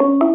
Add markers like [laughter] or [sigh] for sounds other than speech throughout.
estava [laughs]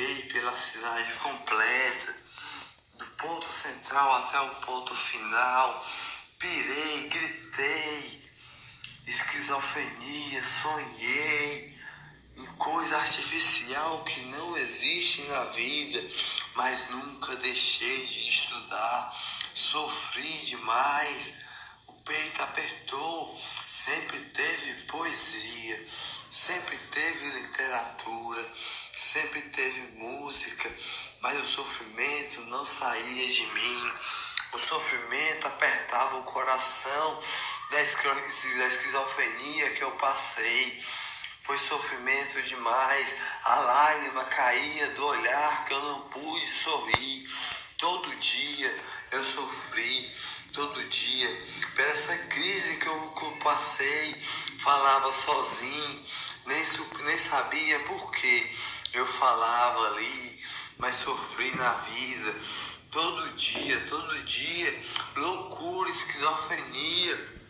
andei pela cidade completa, do ponto central até o ponto final, pirei, gritei, esquizofrenia, sonhei em coisa artificial que não existe na vida, mas nunca deixei de estudar, sofri demais, o peito apertou, sempre teve poesia Sempre teve literatura, sempre teve música, mas o sofrimento não saía de mim. O sofrimento apertava o coração da esquizofrenia que eu passei. Foi sofrimento demais, a lágrima caía do olhar que eu não pude sorrir. Todo dia eu sofri, todo dia, por essa crise que eu, passei, falava sozinho, nem, nem sabia por que eu falava ali, mas sofri na vida. Todo dia, todo dia, loucura, esquizofrenia.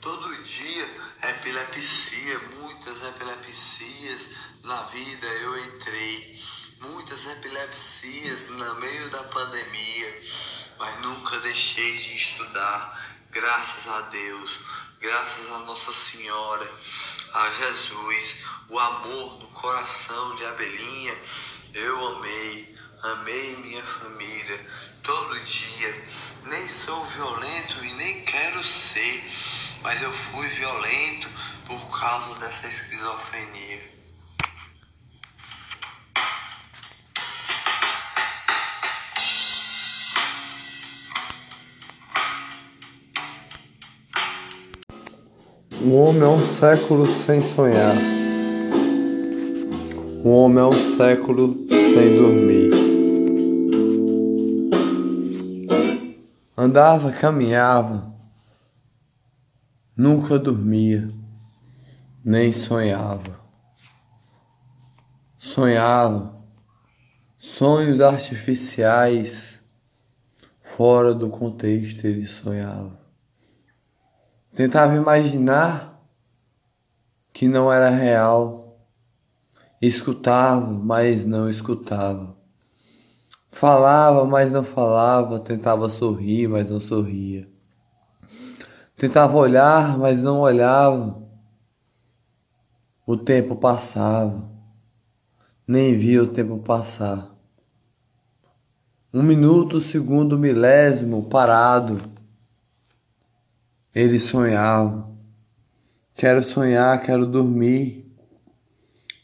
Todo dia, epilepsia, muitas epilepsias na vida eu entrei. Muitas epilepsias no meio da pandemia, mas nunca deixei de estudar, graças a Deus, graças a Nossa Senhora a Jesus, o amor no coração de Abelinha, eu amei, amei minha família todo dia. Nem sou violento e nem quero ser, mas eu fui violento por causa dessa esquizofrenia. O homem é um século sem sonhar. O homem é um século sem dormir. Andava, caminhava, nunca dormia, nem sonhava. Sonhava sonhos artificiais fora do contexto ele sonhava. Tentava imaginar que não era real. Escutava, mas não escutava. Falava, mas não falava. Tentava sorrir, mas não sorria. Tentava olhar, mas não olhava. O tempo passava. Nem via o tempo passar. Um minuto, segundo, milésimo, parado ele sonhava. Quero sonhar, quero dormir.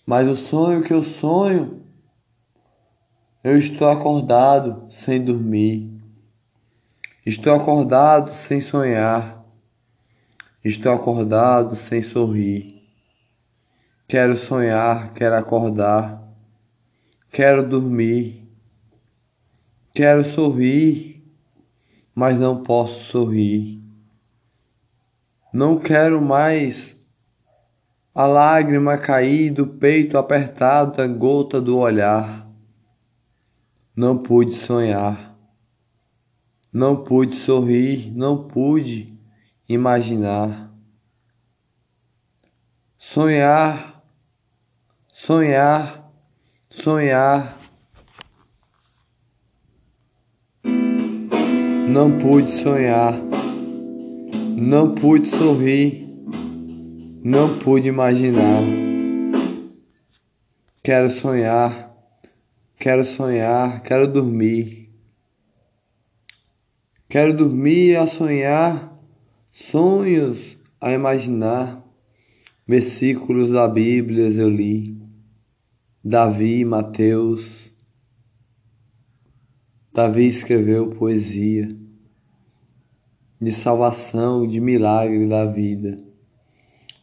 Mas o sonho que eu sonho, eu estou acordado sem dormir. Estou acordado sem sonhar. Estou acordado sem sorrir. Quero sonhar, quero acordar. Quero dormir. Quero sorrir, mas não posso sorrir. Não quero mais a lágrima cair do peito apertado da gota do olhar. Não pude sonhar, não pude sorrir, não pude imaginar. Sonhar, sonhar, sonhar. Não pude sonhar. Não pude sorrir, não pude imaginar. Quero sonhar, quero sonhar, quero dormir. Quero dormir a sonhar, sonhos a imaginar. Versículos da Bíblia eu li. Davi, Mateus. Davi escreveu poesia de salvação, de milagre da vida.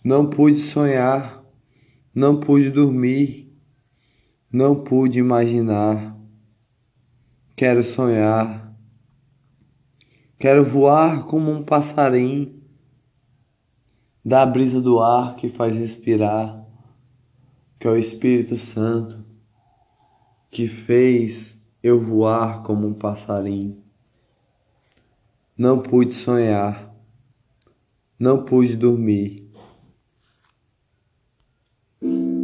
Não pude sonhar, não pude dormir, não pude imaginar. Quero sonhar, quero voar como um passarinho, da brisa do ar que faz respirar, que é o Espírito Santo que fez eu voar como um passarinho. Não pude sonhar, não pude dormir.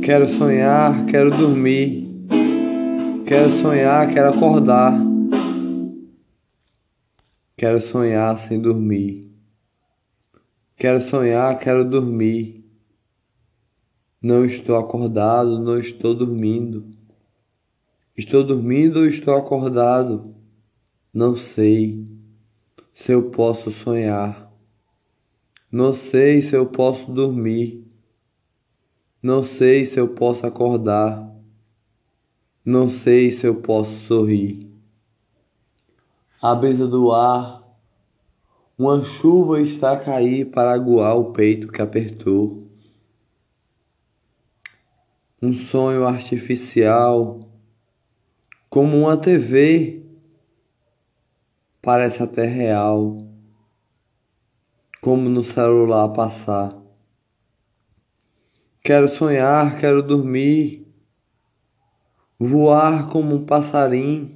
Quero sonhar, quero dormir. Quero sonhar, quero acordar. Quero sonhar sem dormir. Quero sonhar, quero dormir. Não estou acordado, não estou dormindo. Estou dormindo ou estou acordado? Não sei se eu posso sonhar. Não sei se eu posso dormir. Não sei se eu posso acordar. Não sei se eu posso sorrir. A brisa do ar, uma chuva está a cair para aguar o peito que apertou. Um sonho artificial, como uma TV parece até real, como no celular passar. Quero sonhar, quero dormir, voar como um passarinho,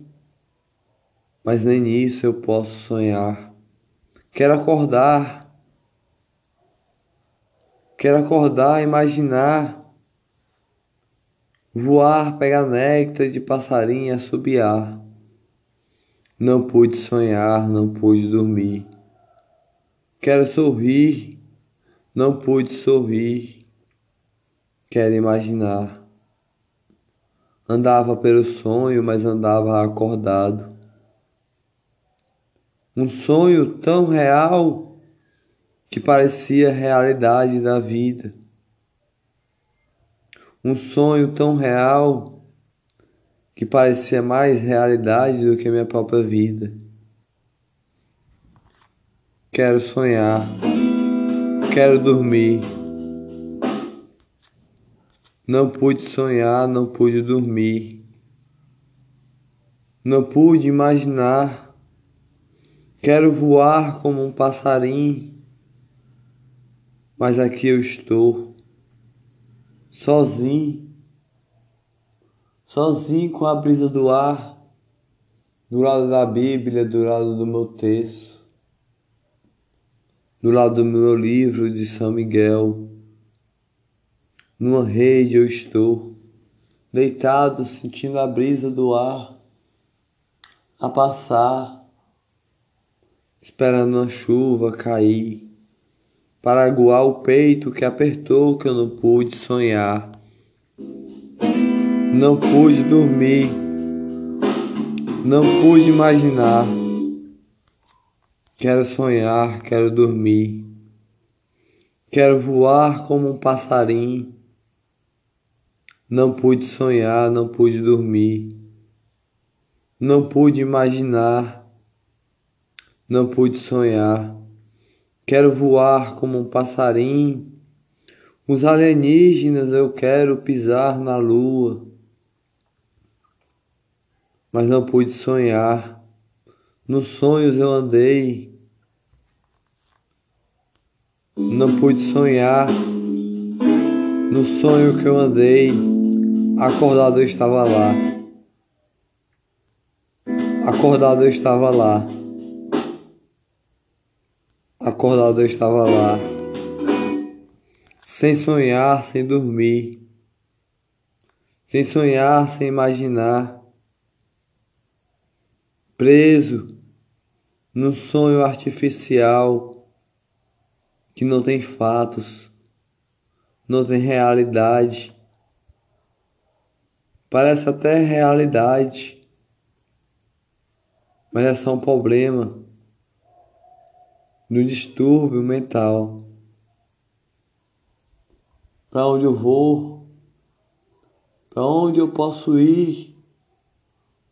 mas nem nisso eu posso sonhar. Quero acordar, quero acordar, imaginar, voar, pegar néctar de passarinho e assobiar. Não pude sonhar, não pude dormir. Quero sorrir, não pude sorrir. Quero imaginar. Andava pelo sonho, mas andava acordado. Um sonho tão real que parecia realidade da vida. Um sonho tão real que parecia mais realidade do que minha própria vida. Quero sonhar, quero dormir. Não pude sonhar, não pude dormir. Não pude imaginar. Quero voar como um passarinho, mas aqui eu estou, sozinho sozinho com a brisa do ar, do lado da Bíblia, do lado do meu texto, do lado do meu livro de São Miguel. Numa rede eu estou, deitado, sentindo a brisa do ar a passar, esperando a chuva cair, para aguar o peito que apertou que eu não pude sonhar. Não pude dormir, não pude imaginar. Quero sonhar, quero dormir. Quero voar como um passarinho. Não pude sonhar, não pude dormir. Não pude imaginar. Não pude sonhar. Quero voar como um passarinho. Os alienígenas eu quero pisar na lua mas não pude sonhar. Nos sonhos eu andei, não pude sonhar. No sonho que eu andei, acordado eu estava lá. Acordado eu estava lá. Acordado eu estava lá. Sem sonhar, sem dormir. Sem sonhar, sem imaginar preso num sonho artificial que não tem fatos, não tem realidade. Parece até realidade, mas é só um problema do distúrbio mental. Para onde eu vou? Para onde eu posso ir?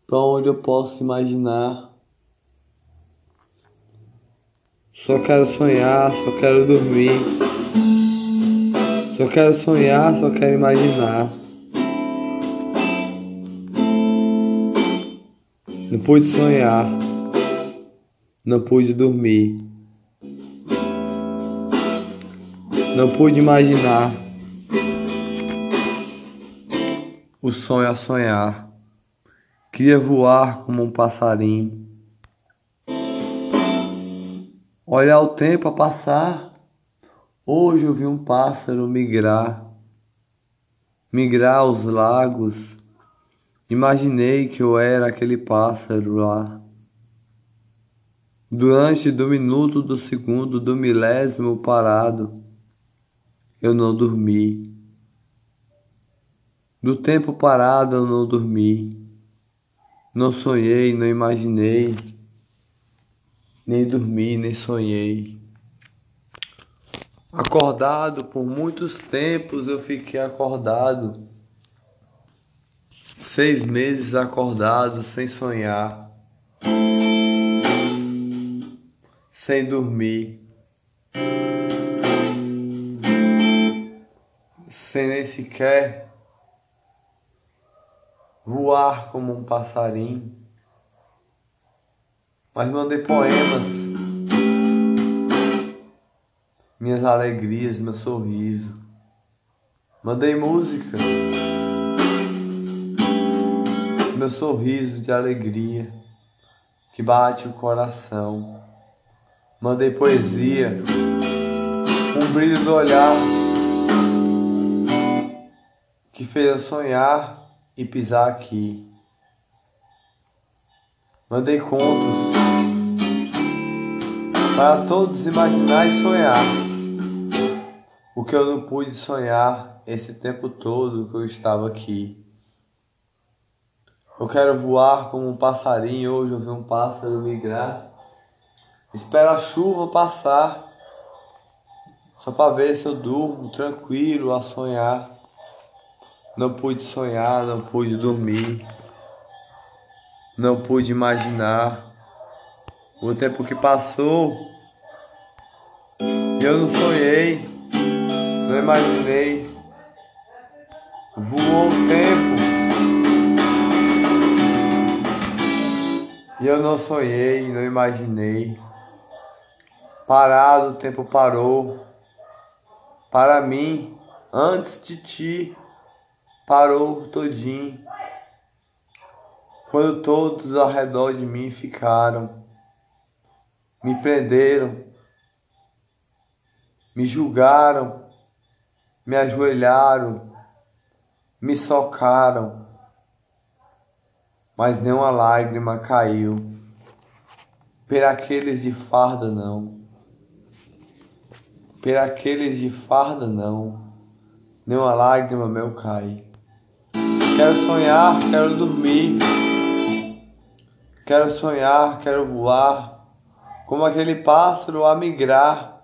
Para onde eu posso imaginar. Só quero sonhar, só quero dormir. Só quero sonhar, só quero imaginar. Não pude sonhar, não pude dormir, não pude imaginar o sonho a sonhar. Queria voar como um passarinho, olhar o tempo a passar. Hoje eu vi um pássaro migrar, migrar aos lagos Imaginei que eu era aquele pássaro lá. Durante do minuto, do segundo, do milésimo parado, eu não dormi. Do tempo parado eu não dormi. Não sonhei, não imaginei, nem dormi, nem sonhei. Acordado por muitos tempos eu fiquei acordado Seis meses acordado sem sonhar, sem dormir, sem nem sequer voar como um passarinho. Mas mandei poemas, minhas alegrias, meu sorriso. Mandei música meu sorriso de alegria que bate o coração. Mandei poesia, um brilho do olhar que fez eu sonhar e pisar aqui. Mandei contos para todos imaginar e sonhar o que eu não pude sonhar esse tempo todo que eu estava aqui. Eu quero voar como um passarinho. Hoje eu vi um pássaro migrar. Espero a chuva passar. Só para ver se eu durmo tranquilo a sonhar. Não pude sonhar, não pude dormir. Não pude imaginar o tempo que passou. Eu não sonhei, não imaginei. Voou o tempo. E eu não sonhei, não imaginei. Parado, o tempo parou. Para mim, antes de ti, parou todinho. Quando todos ao redor de mim ficaram, me prenderam, me julgaram, me ajoelharam, me socaram mas nenhuma lágrima caiu. Per aqueles de farda não, per aqueles de farda não, nenhuma lágrima meu cai. Quero sonhar, quero dormir, quero sonhar, quero voar, como aquele pássaro a migrar,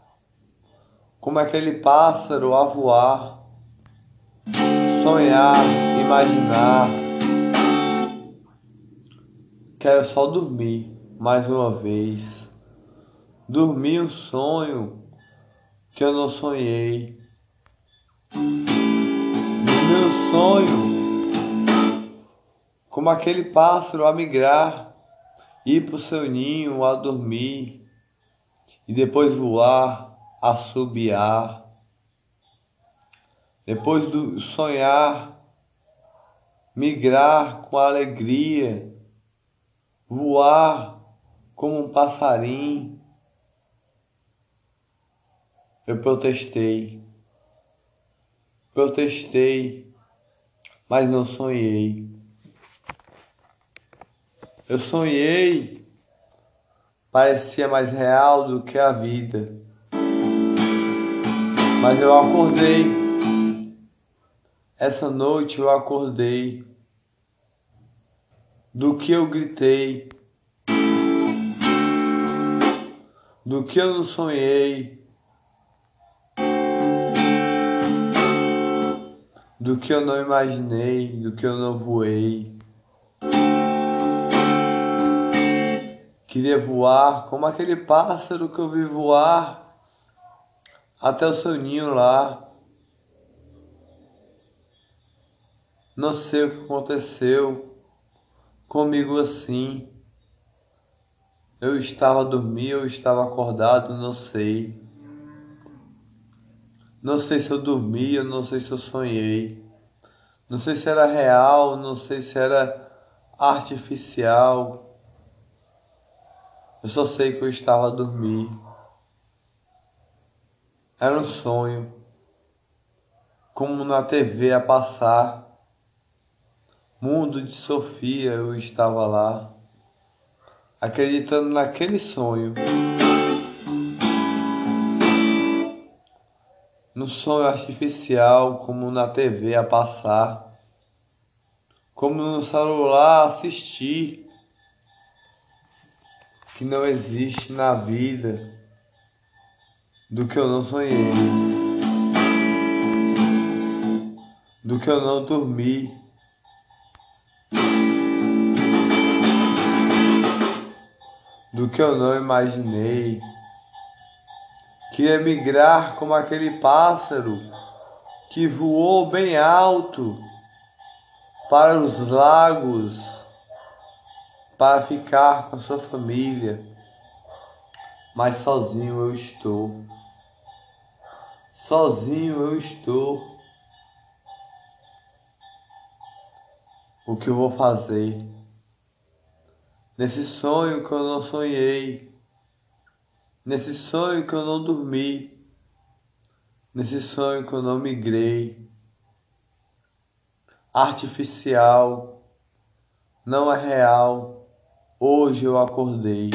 como aquele pássaro a voar. Sonhar, imaginar Quero só dormir mais uma vez. Dormir um sonho que eu não sonhei. Dormir um sonho como aquele pássaro a migrar, ir para o seu ninho a dormir e depois voar, assobiar. Depois do sonhar, migrar com alegria voar como um passarinho. Eu protestei, protestei, mas não sonhei. Eu sonhei, parecia mais real do que a vida. Mas eu acordei, essa noite eu acordei. Do que eu gritei, do que eu não sonhei, do que eu não imaginei, do que eu não voei. Queria voar como aquele pássaro que eu vi voar até o seu ninho lá. Não sei o que aconteceu comigo assim. Eu estava dormindo, eu estava acordado, não sei. Não sei se eu dormia, não sei se eu sonhei. Não sei se era real, não sei se era artificial. Eu só sei que eu estava a dormir. Era um sonho, como na TV a passar. Mundo de Sofia, eu estava lá, acreditando naquele sonho. No sonho artificial, como na TV a passar, como no celular assistir, que não existe na vida do que eu não sonhei, do que eu não dormi. Do que eu não imaginei. Queria migrar como aquele pássaro que voou bem alto para os lagos para ficar com a sua família, mas sozinho eu estou sozinho eu estou. O que eu vou fazer? Nesse sonho que eu não sonhei, nesse sonho que eu não dormi, nesse sonho que eu não migrei, artificial, não é real. Hoje eu acordei.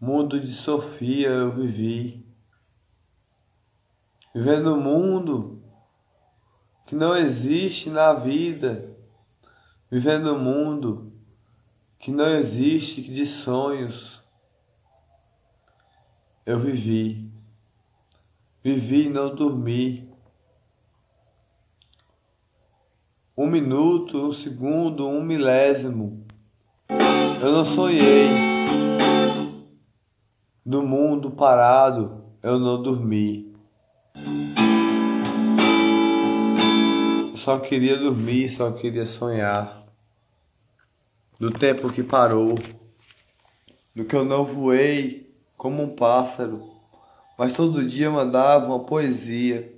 mundo de Sofia eu vivi. Vivendo um mundo que não existe na vida. Vivendo um mundo que não existe de sonhos. Eu vivi. Vivi e não dormi. Um minuto, um segundo, um milésimo. Eu não sonhei. No mundo parado eu não dormi. Só queria dormir, só queria sonhar. Do tempo que parou, do que eu não voei como um pássaro, mas todo dia mandava uma poesia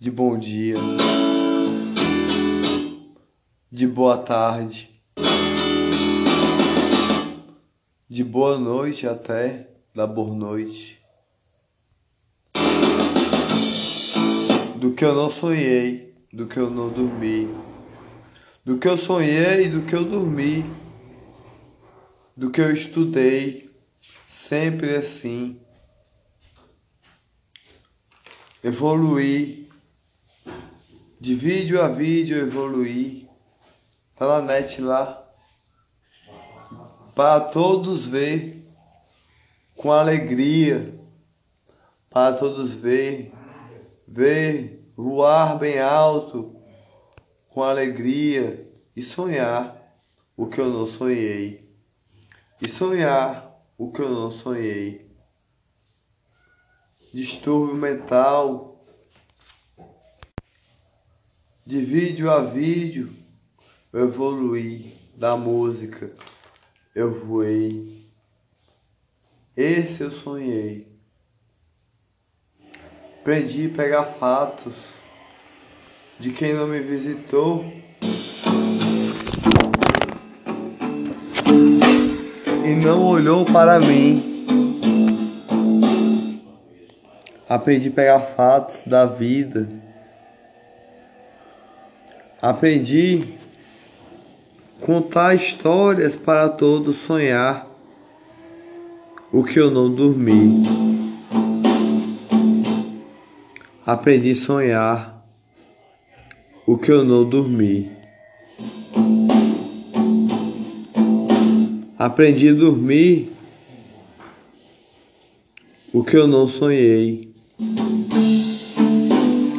de bom dia, de boa tarde de boa noite até da boa noite. Do que eu não sonhei, do que eu não dormi, do que eu sonhei, do que eu dormi, do que eu estudei, sempre assim. Evoluir, de vídeo a vídeo evoluir. Na net lá para todos ver com alegria, para todos ver, ver voar bem alto com alegria e sonhar o que eu não sonhei. E sonhar o que eu não sonhei. Distúrbio mental, de vídeo a vídeo, eu evoluí da música eu voei. Esse eu sonhei. Aprendi a pegar fatos de quem não me visitou. E não olhou para mim. Aprendi a pegar fatos da vida. Aprendi contar histórias para todos sonhar o que eu não dormi. Aprendi a sonhar o que eu não dormi. Aprendi a dormir o que eu não sonhei.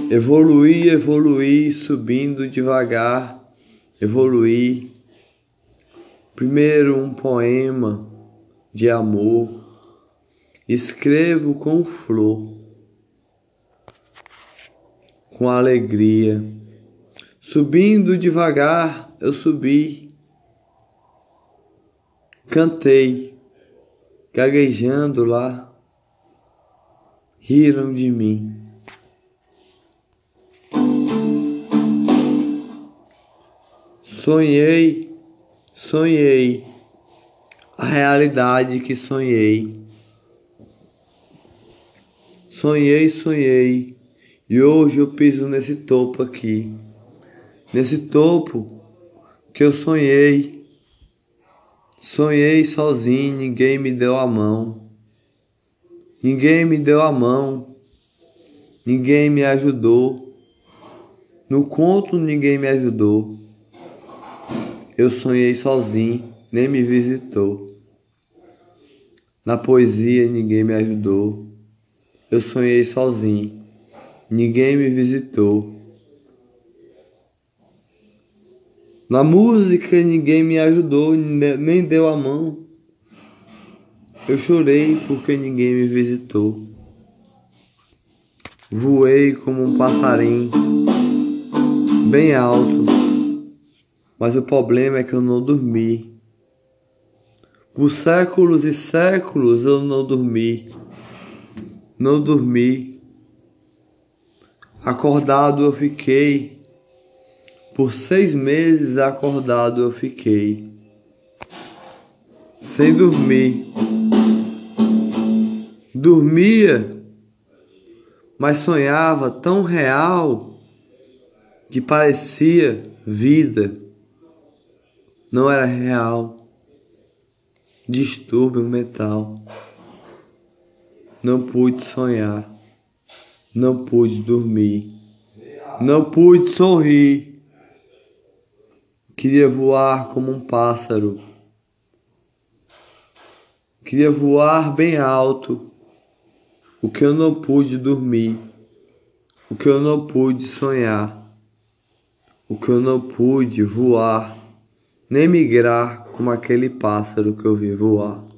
Evoluí, evoluí, subindo devagar, evoluí. Primeiro um poema de amor, escrevo com flor, com alegria. Subindo devagar, eu subi, cantei, gaguejando lá, riram de mim. Sonhei, sonhei a realidade que sonhei. Sonhei, sonhei, e hoje eu piso nesse topo aqui, nesse topo que eu sonhei. Sonhei sozinho, ninguém me deu a mão, ninguém me deu a mão, ninguém me ajudou. No conto, ninguém me ajudou. Eu sonhei sozinho, nem me visitou. Na poesia ninguém me ajudou. Eu sonhei sozinho, ninguém me visitou. Na música ninguém me ajudou, nem deu a mão. Eu chorei porque ninguém me visitou. Voei como um passarinho, bem alto mas o problema é que eu não dormi. Por séculos e séculos eu não dormi. Não dormi. Acordado eu fiquei. Por seis meses acordado eu fiquei. Sem dormir. Dormia, mas sonhava tão real que parecia vida não era real. Distúrbio mental. Não pude sonhar. Não pude dormir. Não pude sorrir. Queria voar como um pássaro. Queria voar bem alto. O que eu não pude dormir. O que eu não pude sonhar. O que eu não pude voar nem migrar como aquele pássaro que eu vi voar.